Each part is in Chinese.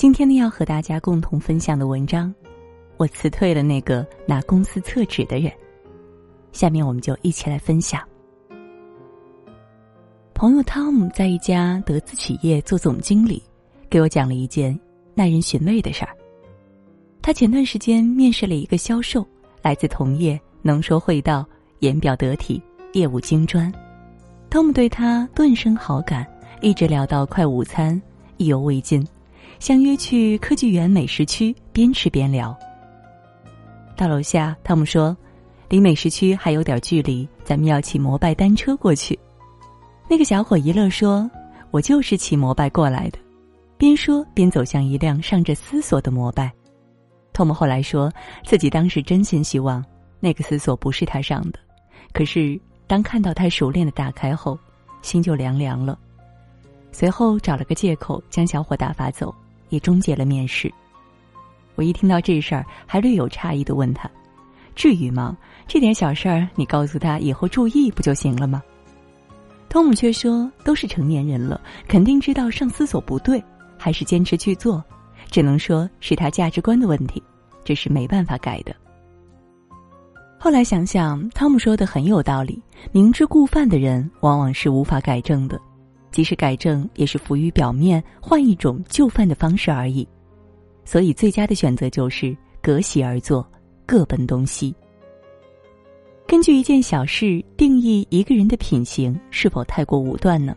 今天呢，要和大家共同分享的文章，我辞退了那个拿公司厕纸的人。下面我们就一起来分享。朋友汤姆在一家德资企业做总经理，给我讲了一件耐人寻味的事儿。他前段时间面试了一个销售，来自同业，能说会道，言表得体，业务精专。汤姆对他顿生好感，一直聊到快午餐，意犹未尽。相约去科技园美食区，边吃边聊。到楼下，汤姆说：“离美食区还有点距离，咱们要骑摩拜单车过去。”那个小伙一乐说：“我就是骑摩拜过来的。”边说边走向一辆上着丝锁的摩拜。汤姆后来说自己当时真心希望那个丝锁不是他上的，可是当看到他熟练的打开后，心就凉凉了。随后找了个借口将小伙打发走。也终结了面试。我一听到这事儿，还略有诧异的问他：“至于吗？这点小事儿，你告诉他以后注意不就行了吗？”汤姆却说：“都是成年人了，肯定知道上思索不对，还是坚持去做，只能说是他价值观的问题，这是没办法改的。”后来想想，汤姆说的很有道理。明知故犯的人，往往是无法改正的。即使改正，也是浮于表面，换一种就范的方式而已。所以，最佳的选择就是隔席而坐，各奔东西。根据一件小事定义一个人的品行是否太过武断呢？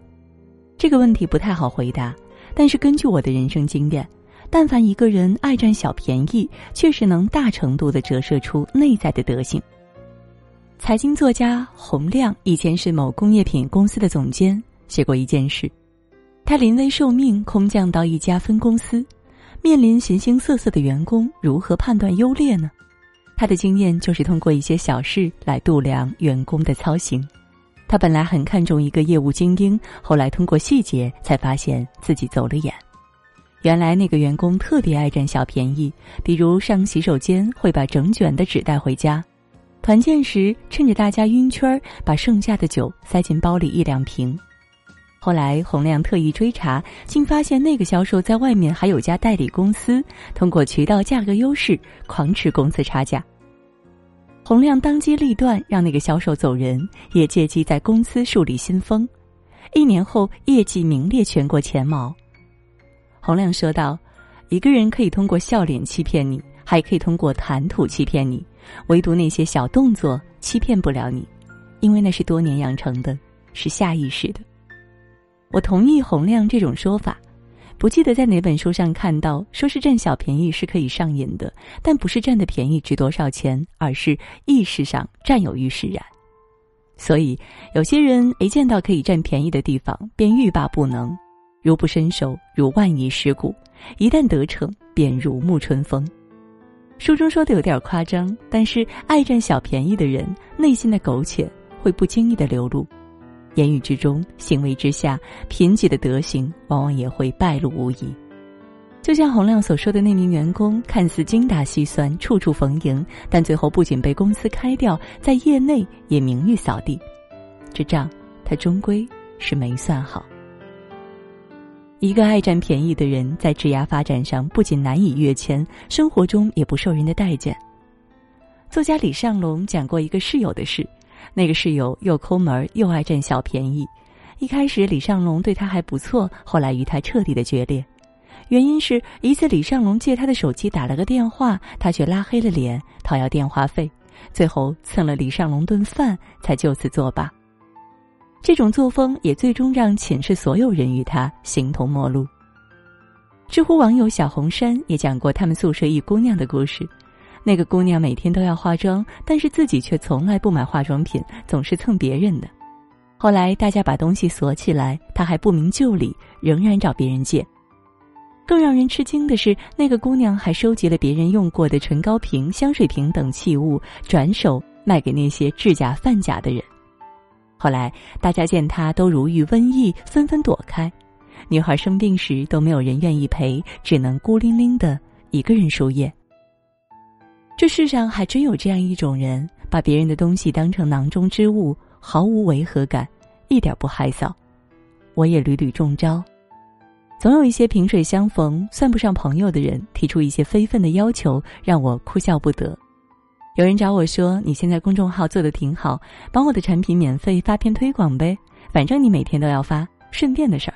这个问题不太好回答。但是，根据我的人生经验，但凡一个人爱占小便宜，确实能大程度的折射出内在的德行。财经作家洪亮以前是某工业品公司的总监。写过一件事，他临危受命，空降到一家分公司，面临形形色色的员工，如何判断优劣呢？他的经验就是通过一些小事来度量员工的操行。他本来很看重一个业务精英，后来通过细节才发现自己走了眼。原来那个员工特别爱占小便宜，比如上洗手间会把整卷的纸带回家，团建时趁着大家晕圈儿，把剩下的酒塞进包里一两瓶。后来，洪亮特意追查，竟发现那个销售在外面还有家代理公司，通过渠道价格优势狂吃公司差价。洪亮当机立断，让那个销售走人，也借机在公司树立新风。一年后，业绩名列全国前茅。洪亮说道：“一个人可以通过笑脸欺骗你，还可以通过谈吐欺骗你，唯独那些小动作欺骗不了你，因为那是多年养成的，是下意识的。”我同意洪亮这种说法，不记得在哪本书上看到，说是占小便宜是可以上瘾的，但不是占的便宜值多少钱，而是意识上占有欲使然。所以有些人一见到可以占便宜的地方，便欲罢不能，如不伸手，如万蚁尸骨；一旦得逞，便如沐春风。书中说的有点夸张，但是爱占小便宜的人，内心的苟且会不经意的流露。言语之中，行为之下，贫瘠的德行往往也会败露无遗。就像洪亮所说的那名员工，看似精打细算、处处逢迎，但最后不仅被公司开掉，在业内也名誉扫地。这账他终归是没算好。一个爱占便宜的人，在职涯发展上不仅难以跃迁，生活中也不受人的待见。作家李尚龙讲过一个室友的事。那个室友又抠门又爱占小便宜，一开始李尚龙对他还不错，后来与他彻底的决裂，原因是一次李尚龙借他的手机打了个电话，他却拉黑了脸讨要电话费，最后蹭了李尚龙顿饭才就此作罢。这种作风也最终让寝室所有人与他形同陌路。知乎网友小红山也讲过他们宿舍一姑娘的故事。那个姑娘每天都要化妆，但是自己却从来不买化妆品，总是蹭别人的。后来大家把东西锁起来，她还不明就里，仍然找别人借。更让人吃惊的是，那个姑娘还收集了别人用过的唇膏瓶、香水瓶等器物，转手卖给那些制假贩假的人。后来大家见她都如遇瘟疫，纷纷躲开。女孩生病时都没有人愿意陪，只能孤零零的一个人输液。这世上还真有这样一种人，把别人的东西当成囊中之物，毫无违和感，一点不害臊。我也屡屡中招。总有一些萍水相逢、算不上朋友的人提出一些非分的要求，让我哭笑不得。有人找我说：“你现在公众号做的挺好，帮我的产品免费发篇推广呗，反正你每天都要发，顺便的事儿。”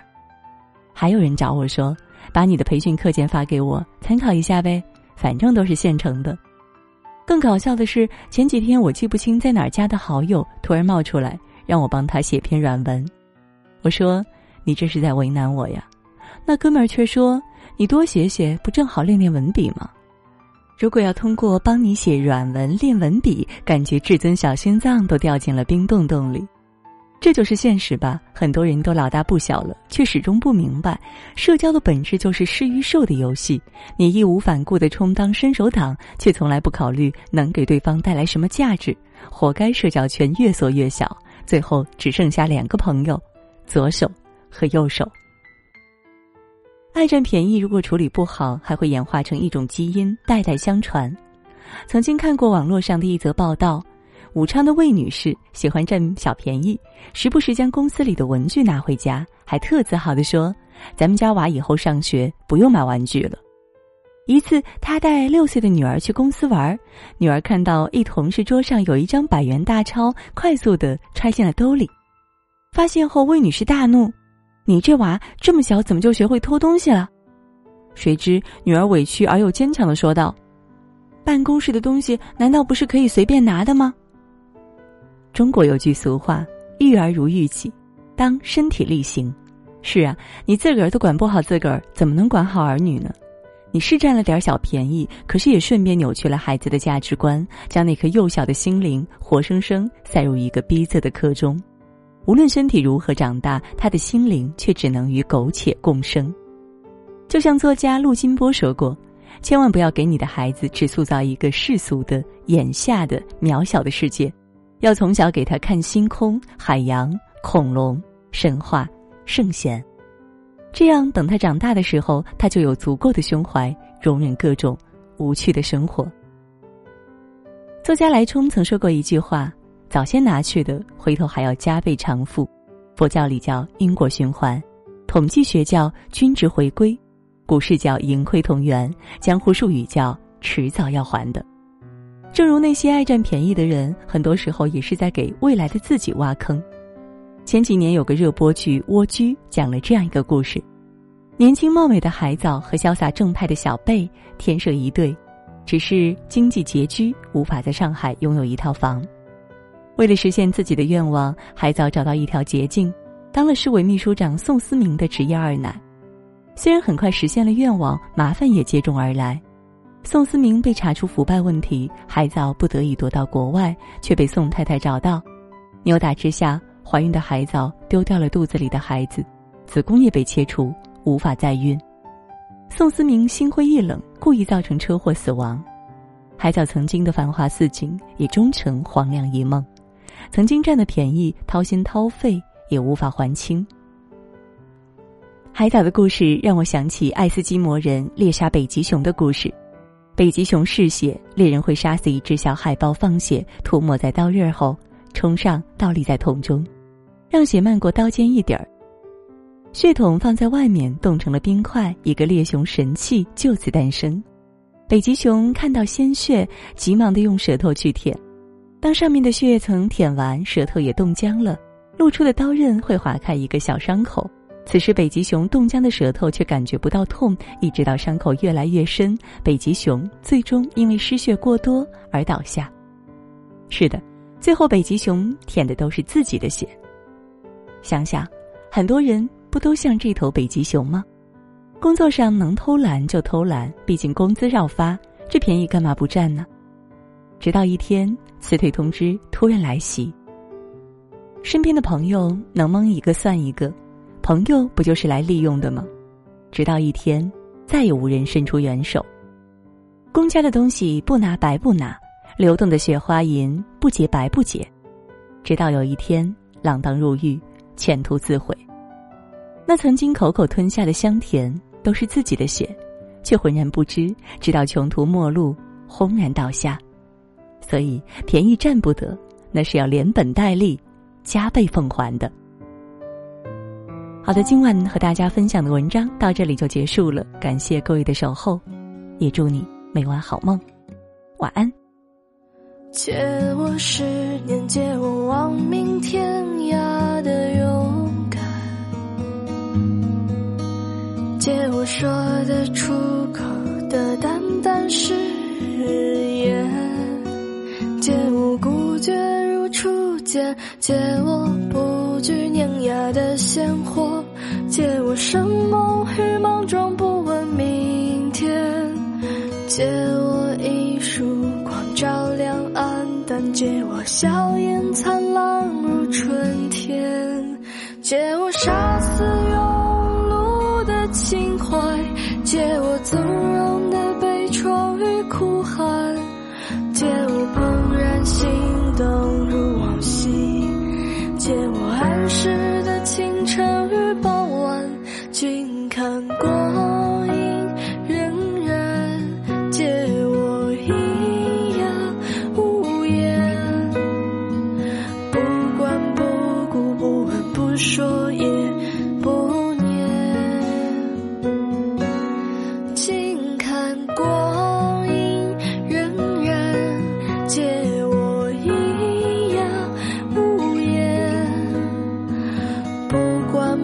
还有人找我说：“把你的培训课件发给我参考一下呗，反正都是现成的。”更搞笑的是，前几天我记不清在哪儿加的好友，突然冒出来让我帮他写篇软文。我说：“你这是在为难我呀？”那哥们儿却说：“你多写写，不正好练练文笔吗？如果要通过帮你写软文练文笔，感觉至尊小心脏都掉进了冰洞洞里。这就是现实吧？很多人都老大不小了，却始终不明白，社交的本质就是施与受的游戏。你义无反顾的充当伸手党，却从来不考虑能给对方带来什么价值，活该社交圈越缩越小，最后只剩下两个朋友：左手和右手。爱占便宜，如果处理不好，还会演化成一种基因，代代相传。曾经看过网络上的一则报道，武昌的魏女士喜欢占小便宜，时不时将公司里的文具拿回家，还特自豪地说：“咱们家娃以后上学不用买玩具了。”一次，她带六岁的女儿去公司玩，女儿看到一同事桌上有一张百元大钞，快速的揣进了兜里。发现后，魏女士大怒。你这娃这么小，怎么就学会偷东西了？谁知女儿委屈而又坚强的说道：“办公室的东西难道不是可以随便拿的吗？”中国有句俗话：“育儿如育己，当身体力行。”是啊，你自个儿都管不好自个儿，怎么能管好儿女呢？你是占了点小便宜，可是也顺便扭曲了孩子的价值观，将那颗幼小的心灵活生生塞入一个逼仄的壳中。无论身体如何长大，他的心灵却只能与苟且共生。就像作家陆金波说过：“千万不要给你的孩子只塑造一个世俗的、眼下的、渺小的世界，要从小给他看星空、海洋、恐龙、神话、圣贤。这样，等他长大的时候，他就有足够的胸怀容忍各种无趣的生活。”作家来冲曾说过一句话。早先拿去的，回头还要加倍偿付。佛教里叫因果循环，统计学叫均值回归，股市叫盈亏同源，江湖术语叫迟早要还的。正如那些爱占便宜的人，很多时候也是在给未来的自己挖坑。前几年有个热播剧《蜗居》，讲了这样一个故事：年轻貌美的海藻和潇洒正派的小贝天生一对，只是经济拮据，无法在上海拥有一套房。为了实现自己的愿望，海藻找到一条捷径，当了市委秘书长宋思明的职业二奶。虽然很快实现了愿望，麻烦也接踵而来。宋思明被查出腐败问题，海藻不得已躲到国外，却被宋太太找到。扭打之下，怀孕的海藻丢掉了肚子里的孩子，子宫也被切除，无法再孕。宋思明心灰意冷，故意造成车祸死亡。海藻曾经的繁华似锦，也终成黄粱一梦。曾经占的便宜，掏心掏肺也无法还清。海藻的故事让我想起爱斯基摩人猎杀北极熊的故事。北极熊嗜血，猎人会杀死一只小海豹放血，涂抹在刀刃后，冲上倒立在桶中，让血漫过刀尖一点儿。血桶放在外面冻成了冰块，一个猎熊神器就此诞生。北极熊看到鲜血，急忙的用舌头去舔。当上面的血液层舔完，舌头也冻僵了，露出的刀刃会划开一个小伤口。此时，北极熊冻僵的舌头却感觉不到痛，一直到伤口越来越深，北极熊最终因为失血过多而倒下。是的，最后北极熊舔的都是自己的血。想想，很多人不都像这头北极熊吗？工作上能偷懒就偷懒，毕竟工资绕发，这便宜干嘛不占呢？直到一天，辞退通知突然来袭。身边的朋友能蒙一个算一个，朋友不就是来利用的吗？直到一天，再也无人伸出援手。公家的东西不拿白不拿，流动的雪花银不结白不结。直到有一天，锒铛入狱，前途自毁。那曾经口口吞下的香甜，都是自己的血，却浑然不知，直到穷途末路，轰然倒下。所以，便宜占不得，那是要连本带利，加倍奉还的。好的，今晚和大家分享的文章到这里就结束了，感谢各位的守候，也祝你每晚好梦，晚安。借我十年，借我亡命天涯的勇敢，借我说得出口的淡淡誓言，借我孤绝如初见，借我不惧碾压的鲜活，借我生梦与莽撞，不问明天，借我一束光照亮暗淡，借我笑颜灿烂如春天，借我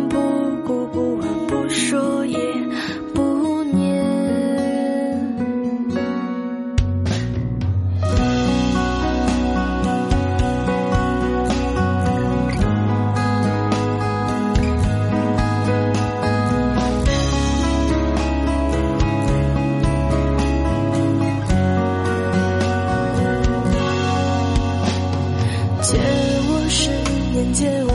不管不顾，不问不说也不念。借我十年，借我